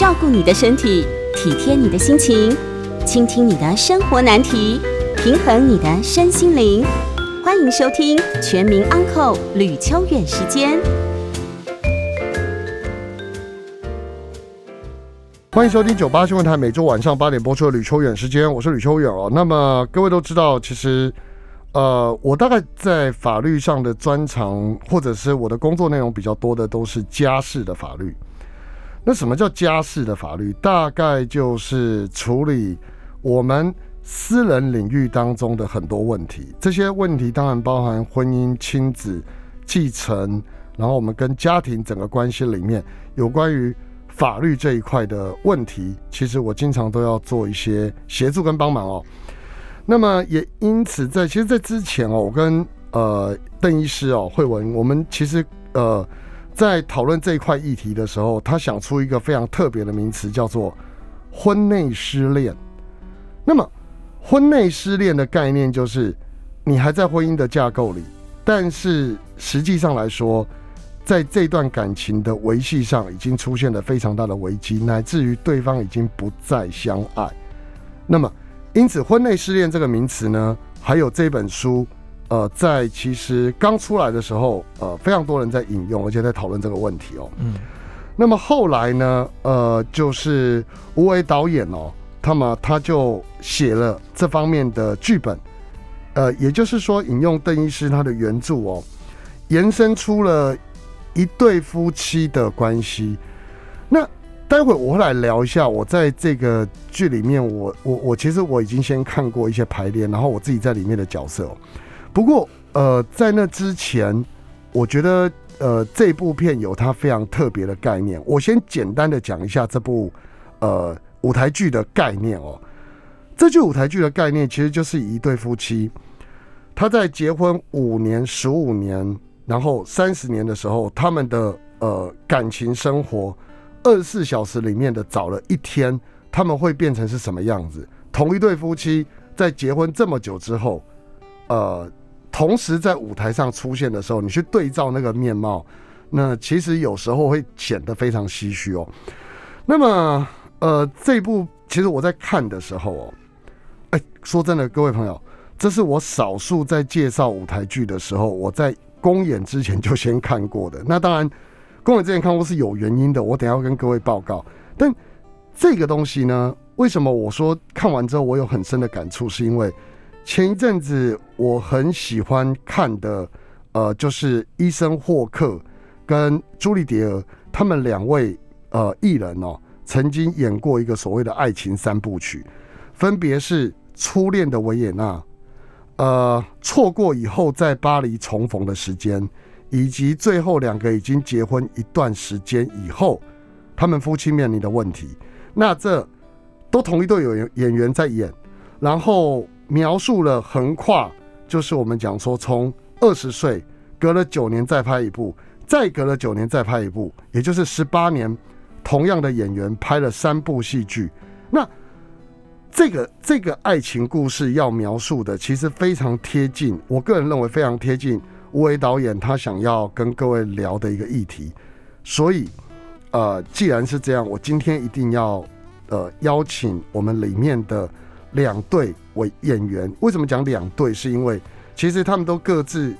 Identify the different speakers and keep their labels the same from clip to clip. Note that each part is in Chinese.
Speaker 1: 照顾你的身体，体贴你的心情，倾听你的生活难题，平衡你的身心灵。欢迎收听《全民安扣吕秋远时间》。
Speaker 2: 欢迎收听九八新闻台每周晚上八点播出的吕秋远时间，我是吕秋远哦。那么各位都知道，其实呃，我大概在法律上的专长，或者是我的工作内容比较多的，都是家事的法律。那什么叫家事的法律？大概就是处理我们私人领域当中的很多问题。这些问题当然包含婚姻、亲子、继承，然后我们跟家庭整个关系里面有关于。法律这一块的问题，其实我经常都要做一些协助跟帮忙哦。那么也因此，在其实，在之前哦，我跟呃邓医师哦慧文，我们其实呃在讨论这一块议题的时候，他想出一个非常特别的名词，叫做婚内失恋。那么婚内失恋的概念就是，你还在婚姻的架构里，但是实际上来说。在这段感情的维系上，已经出现了非常大的危机，乃至于对方已经不再相爱。那么，因此“婚内失恋”这个名词呢，还有这本书，呃，在其实刚出来的时候，呃，非常多人在引用，而且在讨论这个问题哦。嗯。那么后来呢，呃，就是吴伟导演哦，他们他就写了这方面的剧本，呃，也就是说，引用邓医师他的原著哦，延伸出了。一对夫妻的关系，那待会我会来聊一下。我在这个剧里面，我我我其实我已经先看过一些排练，然后我自己在里面的角色。不过，呃，在那之前，我觉得呃这部片有它非常特别的概念。我先简单的讲一下这部呃舞台剧的概念哦。这剧舞台剧的概念其实就是一对夫妻，他在结婚五年、十五年。然后三十年的时候，他们的呃感情生活，二十四小时里面的早了一天，他们会变成是什么样子？同一对夫妻在结婚这么久之后，呃，同时在舞台上出现的时候，你去对照那个面貌，那其实有时候会显得非常唏嘘哦。那么，呃，这部其实我在看的时候哦，哎，说真的，各位朋友，这是我少数在介绍舞台剧的时候，我在。公演之前就先看过的，那当然，公演之前看过是有原因的，我等下要跟各位报告。但这个东西呢，为什么我说看完之后我有很深的感触？是因为前一阵子我很喜欢看的，呃，就是医生霍克跟朱莉迪尔他们两位呃艺人哦，曾经演过一个所谓的爱情三部曲，分别是《初恋的维也纳》。呃，错过以后在巴黎重逢的时间，以及最后两个已经结婚一段时间以后，他们夫妻面临的问题，那这都同一对有演员在演，然后描述了横跨，就是我们讲说从二十岁隔了九年再拍一部，再隔了九年再拍一部，也就是十八年，同样的演员拍了三部戏剧，那。这个这个爱情故事要描述的，其实非常贴近，我个人认为非常贴近吴伟导演他想要跟各位聊的一个议题。所以，呃，既然是这样，我今天一定要呃邀请我们里面的两对为演员。为什么讲两对？是因为其实他们都各自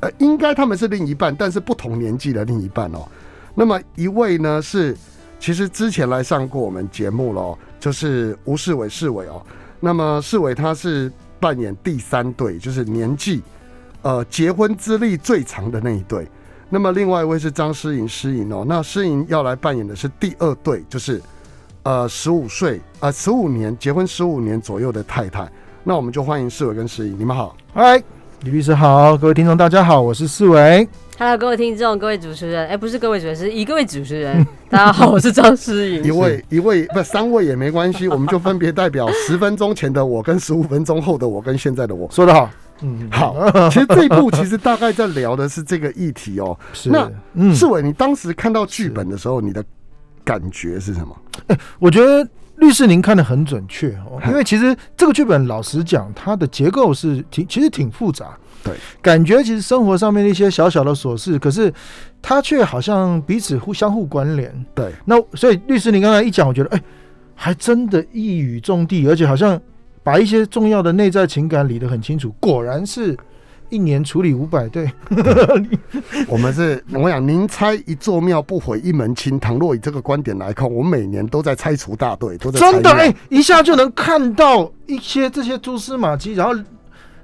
Speaker 2: 呃，应该他们是另一半，但是不同年纪的另一半哦。那么一位呢是。其实之前来上过我们节目了，就是吴世伟世伟哦。那么世伟他是扮演第三对，就是年纪呃结婚资历最长的那一对。那么另外一位是张诗颖诗颖哦，那诗颖要来扮演的是第二对，就是呃十五岁呃十五年结婚十五年左右的太太。那我们就欢迎世伟跟诗颖，你们好，
Speaker 3: 嗨，李律师好，各位听众大家好，我是世伟。
Speaker 4: Hello，各位听众，各位主持人，哎，不是各位主持人，是一个位主持人。大家好，我是张诗颖。
Speaker 2: 一位，一位，不，三位也没关系，我们就分别代表十分钟前的我，跟十五分钟后的我，跟现在的我。
Speaker 3: 说得好，
Speaker 2: 嗯，好。其实这一部其实大概在聊的是这个议题哦。
Speaker 3: 是。
Speaker 2: 那世伟，你当时看到剧本的时候，你的感觉是什么？
Speaker 3: 哎，我觉得律师您看的很准确哦，因为其实这个剧本老实讲，它的结构是挺，其实挺复杂。
Speaker 2: 对，
Speaker 3: 感觉其实生活上面的一些小小的琐事，可是它却好像彼此互相互关联。
Speaker 2: 对，
Speaker 3: 那所以律师您刚才一讲，我觉得哎，还真的一语中的，而且好像把一些重要的内在情感理得很清楚。果然是一年处理五百对，
Speaker 2: 我们是，我想您拆一座庙不毁一门亲。倘若以这个观点来看，我们每年都在拆除大队，都在
Speaker 3: 真的哎、一下就能看到一些这些蛛丝马迹，然后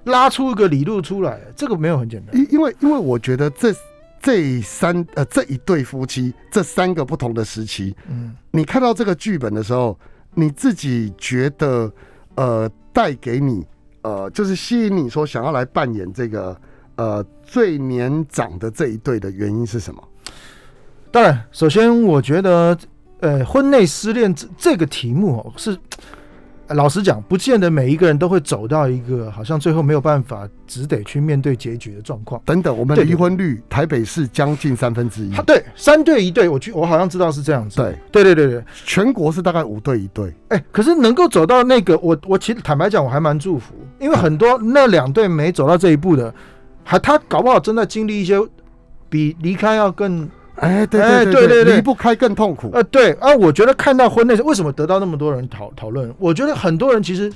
Speaker 3: 拉出一个理路出来，这个没有很简单。
Speaker 2: 因因为因为我觉得这这三呃这一对夫妻这三个不同的时期，
Speaker 3: 嗯，
Speaker 2: 你看到这个剧本的时候，你自己觉得呃带给你呃就是吸引你说想要来扮演这个呃最年长的这一对的原因是什么？
Speaker 3: 当然，首先我觉得，呃，婚内失恋这这个题目哦，是老实讲，不见得每一个人都会走到一个好像最后没有办法，只得去面对结局的状况。
Speaker 2: 等等，我们
Speaker 3: 的
Speaker 2: 离婚率台北市将近三分之一
Speaker 3: 他，对三对一对，我去，我好像知道是这样子。
Speaker 2: 对
Speaker 3: 对对对对，
Speaker 2: 全国是大概五对一对。
Speaker 3: 哎，可是能够走到那个，我我其实坦白讲，我还蛮祝福，因为很多那两对没走到这一步的，还他搞不好正在经历一些比离开要更
Speaker 2: 哎，对
Speaker 3: 哎
Speaker 2: 对
Speaker 3: 对对对
Speaker 2: 离不开更痛苦。
Speaker 3: 呃，对啊，我觉得看到婚内为什么得到那么多人讨讨论？我觉得很多人其实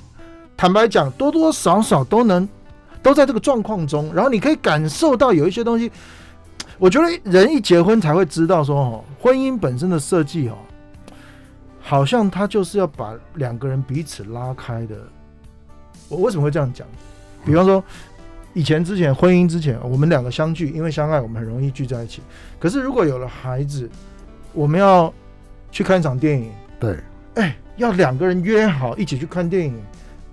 Speaker 3: 坦白讲，多多少少都能都在这个状况中，然后你可以感受到有一些东西。我觉得人一结婚才会知道说，哦，婚姻本身的设计哦，好像它就是要把两个人彼此拉开的。我为什么会这样讲？比方说，以前之前婚姻之前，我们两个相聚，因为相爱，我们很容易聚在一起。可是如果有了孩子，我们要去看一场电影，
Speaker 2: 对，
Speaker 3: 哎，要两个人约好一起去看电影，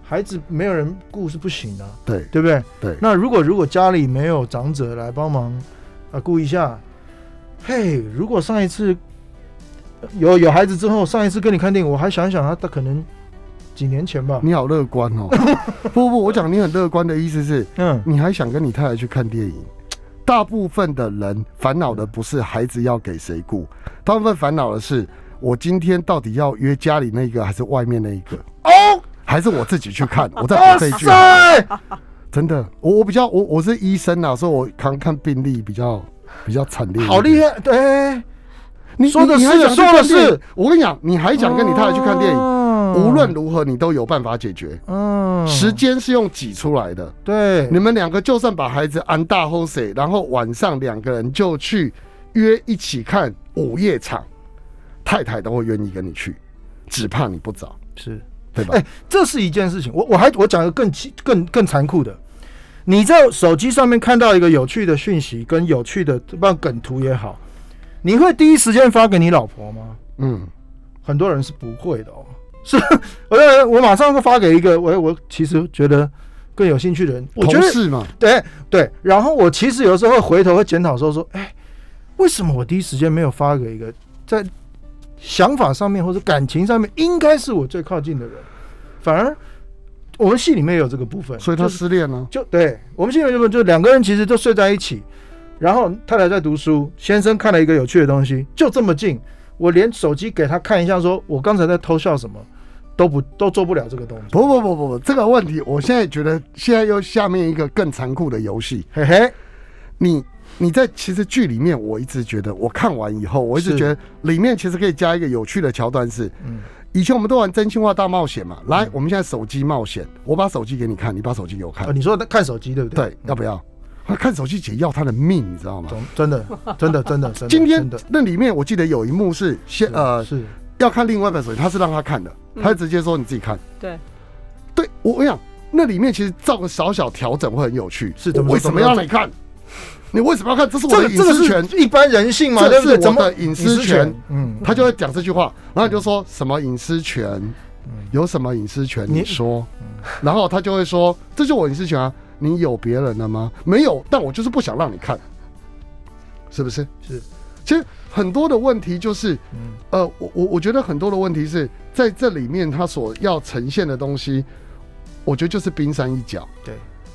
Speaker 3: 孩子没有人顾是不行的，
Speaker 2: 对
Speaker 3: 对不对？
Speaker 2: 对
Speaker 3: 那如果如果家里没有长者来帮忙啊顾一下，嘿，如果上一次有有孩子之后，上一次跟你看电影，我还想想他他可能几年前吧，
Speaker 2: 你好乐观哦。不不，我讲你很乐观的意思是，
Speaker 3: 嗯，
Speaker 2: 你还想跟你太太去看电影。大部分的人烦恼的不是孩子要给谁顾，大部分烦恼的是我今天到底要约家里那个还是外面那一个，
Speaker 3: 哦，
Speaker 2: 还是我自己去看？我再
Speaker 3: 哇
Speaker 2: 补这一句真的，我我比较我我是医生啊，所以我看看病例比较比较惨烈。
Speaker 3: 好厉！害，对，
Speaker 2: 你
Speaker 3: 说的是
Speaker 2: 你你还想
Speaker 3: 说的是，
Speaker 2: 我跟你讲，你还想跟你太太去看电，影无论如何你都有办法解决。
Speaker 3: 嗯
Speaker 2: 时间是用挤出来的，
Speaker 3: 对
Speaker 2: 你们两个就算把孩子安大后谁，然后晚上两个人就去约一起看午夜场，太太都会愿意跟你去，只怕你不找，
Speaker 3: 是。
Speaker 2: 对吧？
Speaker 3: 哎这是一件事情。我我还我讲一个更更更残酷的，你在手机上面看到一个有趣的讯息跟有趣的不管梗图也好，你会第一时间发给你老婆吗？
Speaker 2: 嗯，
Speaker 3: 很多人是不会的哦。是，我我马上就发给一个我我其实觉得更有兴趣的人，我觉得
Speaker 2: 同事嘛，
Speaker 3: 对对。然后我其实有时候会回头会检讨说说，哎，为什么我第一时间没有发给一个在想法上面或者感情上面应该是我最靠近的人，反而我们戏里面有这个部分，
Speaker 2: 所以他失恋了。
Speaker 3: 就对我们戏里面就就两个人其实都睡在一起，然后太太在读书，先生看了一个有趣的东西，就这么近，我连手机给他看一下说我刚才在偷笑什么，都不都做不了这个动作。
Speaker 2: 不不不不不，这个问题，我现在觉得现在又下面一个更残酷的游戏，
Speaker 3: 嘿嘿，
Speaker 2: 你你在其实剧里面，我一直觉得我看完以后，我一直觉得里面其实可以加一个有趣的桥段是，
Speaker 3: 嗯。
Speaker 2: 以前我们都玩真心话大冒险嘛，来，我们现在手机冒险，我把手机给你看，你把手机给我看。
Speaker 3: 呃，，你说看手机对不对？
Speaker 2: 对，要不要？他看手机姐要他的命，你知道吗？
Speaker 3: 真的真的真的 真的，
Speaker 2: 今天那里面我记得有一幕是先呃
Speaker 3: 是
Speaker 2: 要看另外一本手机，他是让他看的，他直接说你自己看。
Speaker 4: 对，
Speaker 2: 对我我跟你讲，那里面其实造个小小调整会很有趣。
Speaker 3: 是
Speaker 2: 的为什么要让你看？你为什么要看？这是我的隐私权。
Speaker 3: 是一般人性嘛，
Speaker 2: 这？是我的隐私权？
Speaker 3: 嗯，
Speaker 2: 他就会讲这句话，然后你就说什么隐私权？有什么隐私权？
Speaker 3: 你
Speaker 2: 你说，然后他就会说，这就我隐私权啊！你有别人了吗？没有，但我就是不想让你看，是不是？
Speaker 3: 是。
Speaker 2: 其实很多的问题就是，
Speaker 3: 嗯
Speaker 2: 呃，我我我觉得很多的问题是在这里面，他所要呈现的东西，我觉得就是冰山一角。
Speaker 3: 对。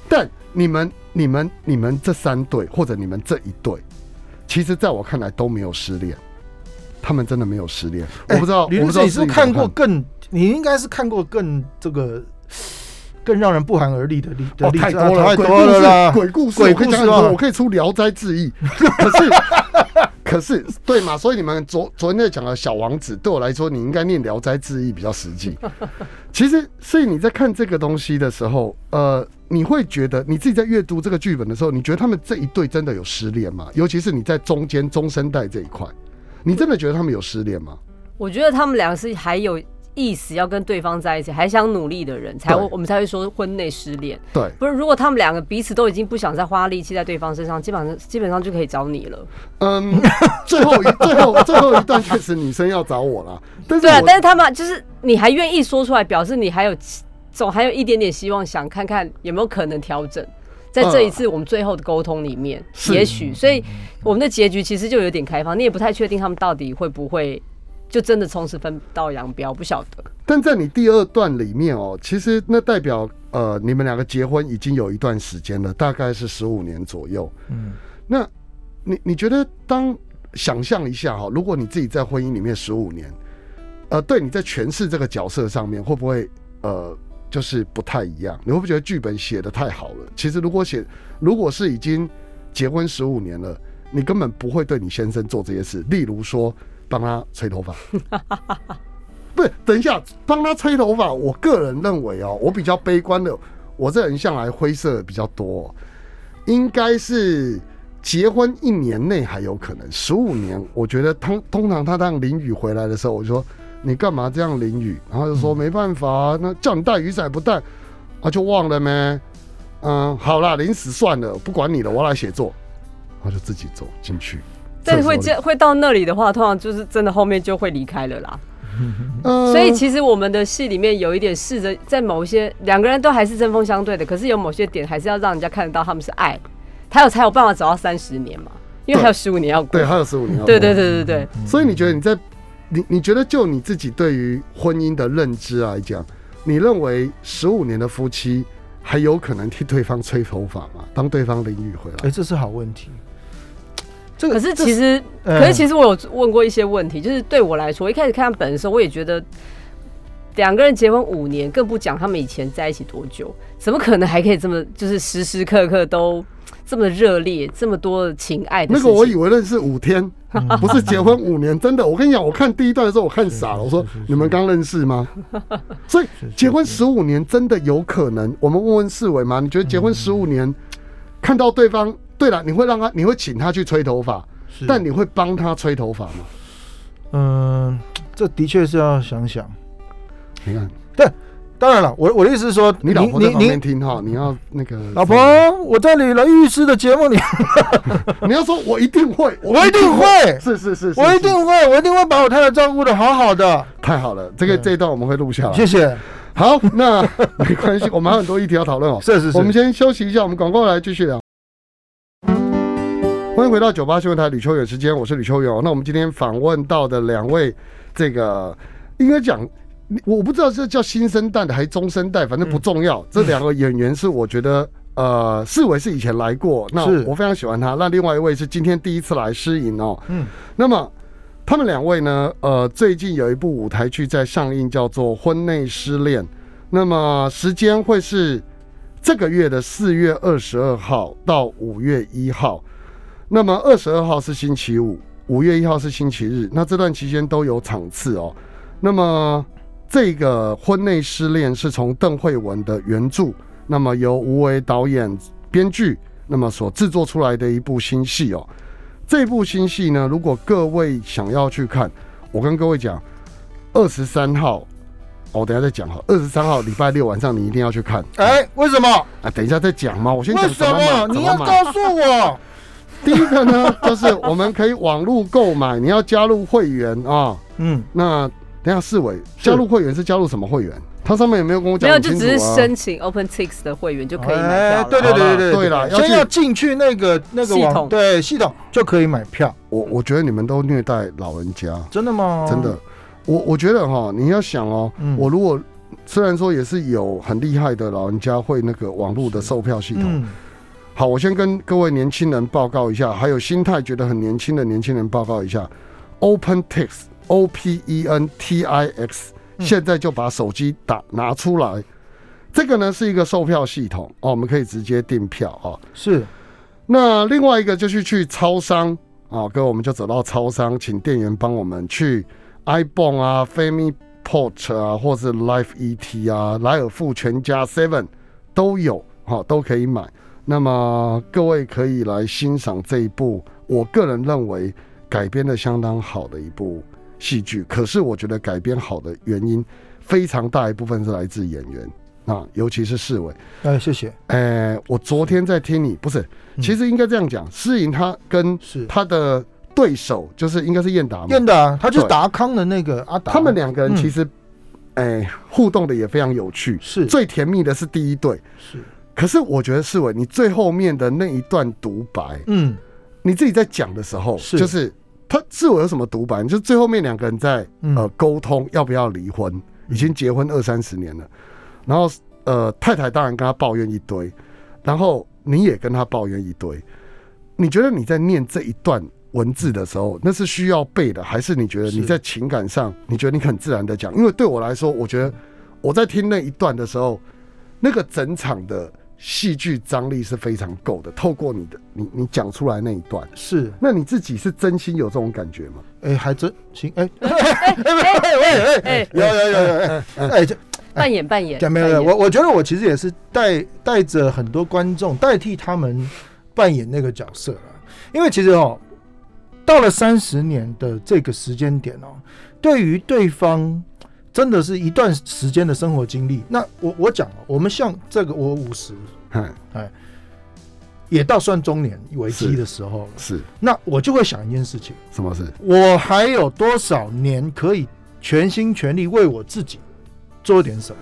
Speaker 2: 但你们、你们、你们这三对，或者你们这一对，其实在我看来都没有失恋，他们真的没有失恋。我不知道，我不知道
Speaker 3: 你是看过更？你应该是看过更这个更让人不寒而栗的例的
Speaker 2: 哦，
Speaker 3: 例子啊
Speaker 2: 太多了，
Speaker 3: 太多
Speaker 2: 鬼故事
Speaker 3: 了啦。
Speaker 2: 鬼故事，
Speaker 3: 鬼
Speaker 2: 我可以
Speaker 3: 故事啊
Speaker 2: 讲很多，我可以出《聊斋志异》，可是可是对嘛？所以你们昨昨天在讲的小王子，对我来说，你应该念《聊斋志异》比较实际。其实，所以你在看这个东西的时候，呃，你会觉得你自己在阅读这个剧本的时候，你觉得他们这一对真的有失恋吗？尤其是你在中间中生代这一块，你真的觉得他们有失恋吗？
Speaker 4: 我觉得他们两个是还有意思要跟对方在一起，还想努力的人，才会我们才会说婚内失恋。
Speaker 2: 对，
Speaker 4: 不是，如果他们两个彼此都已经不想再花力气在对方身上，基本上基本上就可以找你了。
Speaker 2: 嗯，最后一最后最后一段确实女生要找我了，但是
Speaker 4: 对啊，但是他们就是你还愿意说出来，表示你还有总还有一点点希望，想看看有没有可能调整。在这一次我们最后的沟通里面，
Speaker 2: 是
Speaker 4: 也许，所以我们的结局其实就有点开放，你也不太确定他们到底会不会就真的从此分道扬镳，不晓得。
Speaker 2: 但在你第二段里面哦，其实那代表呃，你们两个结婚已经有一段时间了，大概是十五年左右。
Speaker 3: 嗯，
Speaker 2: 那你你觉得当想象一下哈、如果你自己在婚姻里面十五年，呃，对你在诠释这个角色上面会不会呃，就是不太一样？你会不会觉得剧本写的太好了？其实如果写如果是已经结婚十五年了，你根本不会对你先生做这些事，例如说帮他吹头发。不是，等一下，帮他吹头发。我个人认为哦，我比较悲观的，我这人向来灰色比较多哦、应该是结婚一年内还有可能，十五年，我觉得通通常他当淋雨回来的时候，我就说你干嘛这样淋雨？然后就说没办法啊，那叫你带雨伞不带，啊就忘了没？嗯，好啦，临死算了，不管你了，我来写作，他就自己走进去。
Speaker 4: 但是会
Speaker 2: 这
Speaker 4: 会到那里的话，通常就是真的后面就会离开了啦。
Speaker 2: 呃
Speaker 4: 所以其实我们的戏里面有一点试着在某一些两个人都还是针锋相对的，可是有某些点还是要让人家看得到他们是爱，他有才有办法走到三十年嘛，因为还有十五年要过。
Speaker 2: 对，还有十五年要过。
Speaker 4: 对对对对对，
Speaker 2: 所以你觉得你在你你觉得就你自己对于婚姻的认知来讲，你认为十五年的夫妻还有可能替对方吹头发吗？当对方淋雨回来
Speaker 3: 哎，
Speaker 2: 来，
Speaker 3: 这是好问题。这个
Speaker 4: 可是其实，
Speaker 3: 嗯
Speaker 4: 可是其实我有问过一些问题，就是对我来说，我一开始看他本的时候，我也觉得两个人结婚五年，更不讲他们以前在一起多久，怎么可能还可以这么就是时时刻刻都这么热烈，这么多的情爱的
Speaker 2: 那？个我以为认识五天，不是结婚五年，真的。我跟你讲，我看第一段的时候，我看傻了，我说你们刚认识吗？所以结婚十五年真的有可能？我们问问世伟嘛，你觉得结婚十五年看到对方？对了，你会让他，你会请他去吹头发，
Speaker 3: 是
Speaker 2: 但你会帮他吹头发吗？
Speaker 3: 嗯，这的确是要想想。
Speaker 2: 你看，对
Speaker 3: 当然了，我我的意思是说，
Speaker 2: 你老婆在旁
Speaker 3: 你你
Speaker 2: 边听哈，你要那个
Speaker 3: 老婆，我在你了律师的节目里，
Speaker 2: 你要说 我一定会，
Speaker 3: 我一定会
Speaker 2: 是是是，
Speaker 3: 我一定会，我一定会把我太太照顾的好好的。
Speaker 2: 太好了，这个这一段我们会录下来。
Speaker 3: 谢谢。
Speaker 2: 好，那没关系，我们还有很多议题要讨论哦。
Speaker 3: 是是是，
Speaker 2: 我们先休息一下，我们广告来继续聊。欢迎回到九八新闻台吕秋远时间，我是吕秋远哦。那我们今天访问到的两位，这个应该讲，我不知道是叫新生代的还是中生代，反正不重要。这两个演员是我觉得，呃，四维是以前来过，那我非常喜欢他。那另外一位是今天第一次来诗颖哦。
Speaker 3: 嗯，
Speaker 2: 那么他们两位呢，呃，最近有一部舞台剧在上映，叫做《婚内失恋》。那么时间会是这个月的四月二十二号到五月一号。那么二十二号是星期五，五月一号是星期日。那这段期间都有场次哦。那么这个《婚内失恋》是从邓慧文的原著，那么由吴为导演、编剧，那么所制作出来的一部新戏哦。这部新戏呢，如果各位想要去看，我跟各位讲，二十三号，哦我等一下再讲哈。二十三号礼拜六晚上你一定要去看。
Speaker 3: 哎，为什么？
Speaker 2: 啊，等一下再讲嘛，我先讲什么？
Speaker 3: 你要。告诉我。
Speaker 2: 第一个呢，就是我们可以网络购买，你要加入会员啊。
Speaker 3: 嗯，
Speaker 2: 那等下四伟加入会员是加入什么会员？他上面有没有跟我讲
Speaker 4: 没有，就只是
Speaker 2: 啊。
Speaker 4: 申请 OpenTix 的会员就可以买票
Speaker 3: 哎
Speaker 4: 了。
Speaker 3: 对对对对
Speaker 2: 对啦
Speaker 3: 先要进去那个那个网
Speaker 4: 系统
Speaker 3: 对系统就可以买票，
Speaker 2: 我我觉得你们都虐待老人家，
Speaker 3: 真的吗？
Speaker 2: 真的。我我觉得哈，你要想哦，
Speaker 3: 嗯
Speaker 2: 我如果虽然说也是有很厉害的老人家会那个网络的售票系统，
Speaker 3: 嗯，
Speaker 2: 好，我先跟各位年轻人报告一下，还有心态觉得很年轻的年轻人报告一下，OpenTix O P E N T I X，
Speaker 3: 嗯
Speaker 2: 现在就把手机打拿出来，这个呢是一个售票系统哦，我们可以直接订票哦。
Speaker 3: 是
Speaker 2: 那另外一个就是去超商啊，哥我们就走到超商，请店员帮我们去 iPhone 啊、Family Port 啊，或是 Life ET 啊、莱尔富全家 Seven 都有，哈、都可以买。那么各位可以来欣赏这一部，我个人认为改编的相当好的一部戏剧。可是我觉得改编好的原因非常大一部分是来自演员啊，尤其是世伟。
Speaker 3: 哎，谢谢，
Speaker 2: 呃，我昨天在听你，不是，其实应该这样讲，诗颖他跟
Speaker 3: 是。
Speaker 2: 他的对手就是应该是燕达嘛，
Speaker 3: 燕达，他就是达康的那个阿达，
Speaker 2: 他们两个人
Speaker 3: 嗯。
Speaker 2: 其实，哎、互动的也非常有趣，
Speaker 3: 是。
Speaker 2: 最甜蜜的是第一对。
Speaker 3: 是，
Speaker 2: 可是我觉得世伟，你最后面的那一段独白，
Speaker 3: 嗯，
Speaker 2: 你自己在讲的时候，
Speaker 3: 是
Speaker 2: 就是他世伟有什么独白？就是最后面两个人在
Speaker 3: 嗯
Speaker 2: 呃沟通要不要离婚，已经结婚二三十年了，然后呃太太当然跟他抱怨一堆，然后你也跟他抱怨一堆。你觉得你在念这一段文字的时候，那是需要背的，还是你觉得你在情感上，你觉得你很自然的讲？因为对我来说，我觉得我在听那一段的时候，那个整场的戏剧张力是非常够的。透过你的你你讲出来那一段，
Speaker 3: 是，
Speaker 2: 那你自己是真心有这种感觉吗？
Speaker 3: 哎，还真行，哎，
Speaker 4: 哎 哎哎，
Speaker 3: 有有有有，哎哎，这
Speaker 4: 扮演扮演，
Speaker 3: 讲没有没有，我我觉得我其实也是带带着很多观众代替他们扮演那个角色了，因为其实哦，到了三十年的这个时间点哦，对于对方真的是一段时间的生活经历。那我我讲哦，我们像这个我五十
Speaker 2: 哎，
Speaker 3: 也到算中年危机的时候了，
Speaker 2: 是
Speaker 3: 那我就会想一件事情。
Speaker 2: 什么事？
Speaker 3: 我还有多少年可以全心全力为我自己做点什么？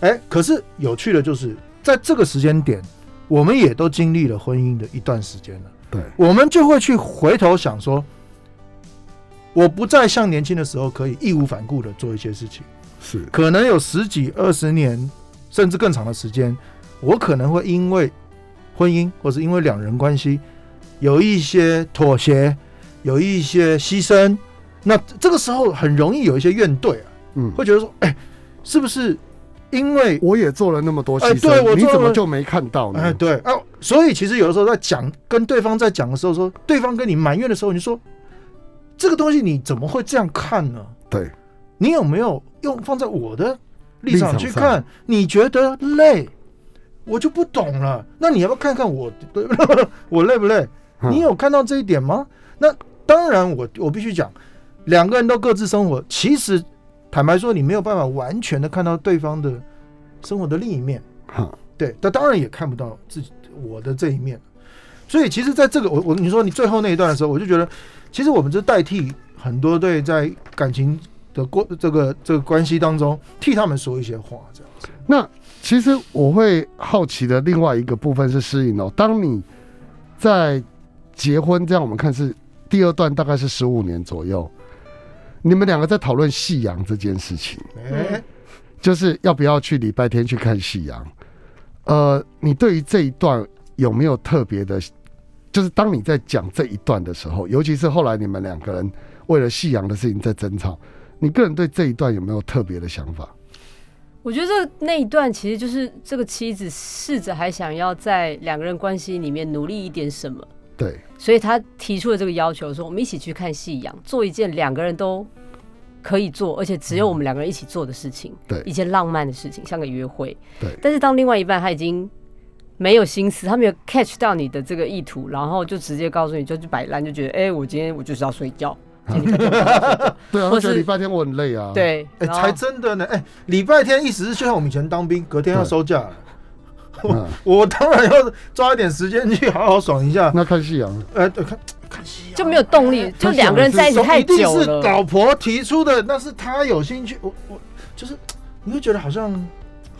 Speaker 3: 哎，可是有趣的就是，在这个时间点，我们也都经历了婚姻的一段时间了，
Speaker 2: 对，
Speaker 3: 我们就会去回头想说，我不再像年轻的时候可以义无反顾的做一些事情，
Speaker 2: 是。
Speaker 3: 可能有十几、二十年，甚至更长的时间，我可能会因为婚姻或是因为两人关系有一些妥协，有一些牺牲，那这个时候很容易有一些怨怼啊，
Speaker 2: 嗯，
Speaker 3: 会觉得说，哎、是不是因为
Speaker 2: 我也做了那么多牺牲，你怎么就没看到呢？
Speaker 3: 哎，对。啊，所以其实有的时候在讲跟对方在讲的时候说，对方跟你埋怨的时候，你说这个东西你怎么会这样看呢？
Speaker 2: 对，
Speaker 3: 你有没有用放在我的立场去看？你觉得累，我就不懂了。那你要不要看看我，对 我累不累？
Speaker 2: 嗯
Speaker 3: 你有看到这一点吗？那当然我，我必须讲，两个人都各自生活，其实坦白说，你没有办法完全的看到对方的生活的另一面。
Speaker 2: 哈，
Speaker 3: 对，但当然也看不到自己我的这一面。所以其实，在这个我我你说你最后那一段的时候，我就觉得，其实我们是代替很多对在感情的过这个这个关系当中，替他们说一些话，这样子。
Speaker 2: 那其实我会好奇的另外一个部分是适应哦。当你在结婚，这样我们看是第二段，大概是十五年左右，你们两个在讨论夕阳这件事情，
Speaker 3: 哎、
Speaker 2: 就是要不要去礼拜天去看夕阳。呃，你对于这一段有没有特别的？就是当你在讲这一段的时候，尤其是后来你们两个人为了夕阳的事情在争吵，你个人对这一段有没有特别的想法？
Speaker 4: 我觉得那一段其实就是这个妻子试着还想要在两个人关系里面努力一点什么，
Speaker 2: 对，
Speaker 4: 所以他提出了这个要求，说我们一起去看夕阳，做一件两个人都可以做，而且只有我们两个人一起做的事情，
Speaker 2: 对。
Speaker 4: 一件浪漫的事情，像个约会。
Speaker 2: 对。
Speaker 4: 但是当另外一半他已经没有心思，他没有 catch 到你的这个意图，然后就直接告诉你就去摆烂，就觉得哎、我今天我就是要睡觉，或
Speaker 2: 我觉得礼拜天我很累啊。，
Speaker 4: 对，
Speaker 3: 哎、才真的呢！哎、礼拜天意思是就像我们以前当兵，隔天要
Speaker 2: 对
Speaker 3: 收假我当然要抓一点时间去好好爽一下。
Speaker 2: 那看夕阳，
Speaker 3: 呃，对看看夕阳
Speaker 4: 就没有动力，就两个人在一起太
Speaker 3: 一定是
Speaker 4: 久了。
Speaker 3: 老婆提出的，那是他有兴趣。我我就是你会觉得好像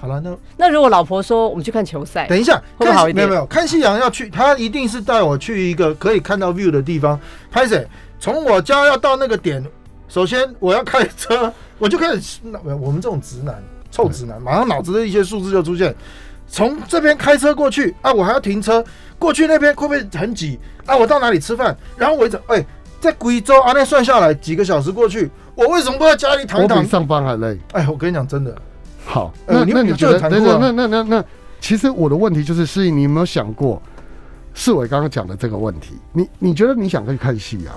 Speaker 3: 好了，那
Speaker 4: 那如果老婆说我们去看球赛，
Speaker 3: 等一下看
Speaker 4: 会好一点
Speaker 3: 没有没有看夕阳要去，他一定是带我去一个可以看到 view 的地方。拍谁？从我家要到那个点，首先我要开车，我就开始我们这种直男臭直男，马上脑子的一些数字就出现。从这边开车过去啊，我还要停车，过去那边会不会很挤啊？我到哪里吃饭？然后我一整哎，在贵州啊，那算下来几个小时过去，我为什么不在家里躺一躺
Speaker 2: 我比？上班还累。
Speaker 3: 哎，我跟你讲，真的，
Speaker 2: 好，
Speaker 3: 呃你
Speaker 2: 那那你觉得？等
Speaker 3: 这很残酷啊
Speaker 2: 等，那那那那，其实我的问题就是，是你有没有想过，世伟刚刚讲的这个问题？你你觉得你想去看戏啊？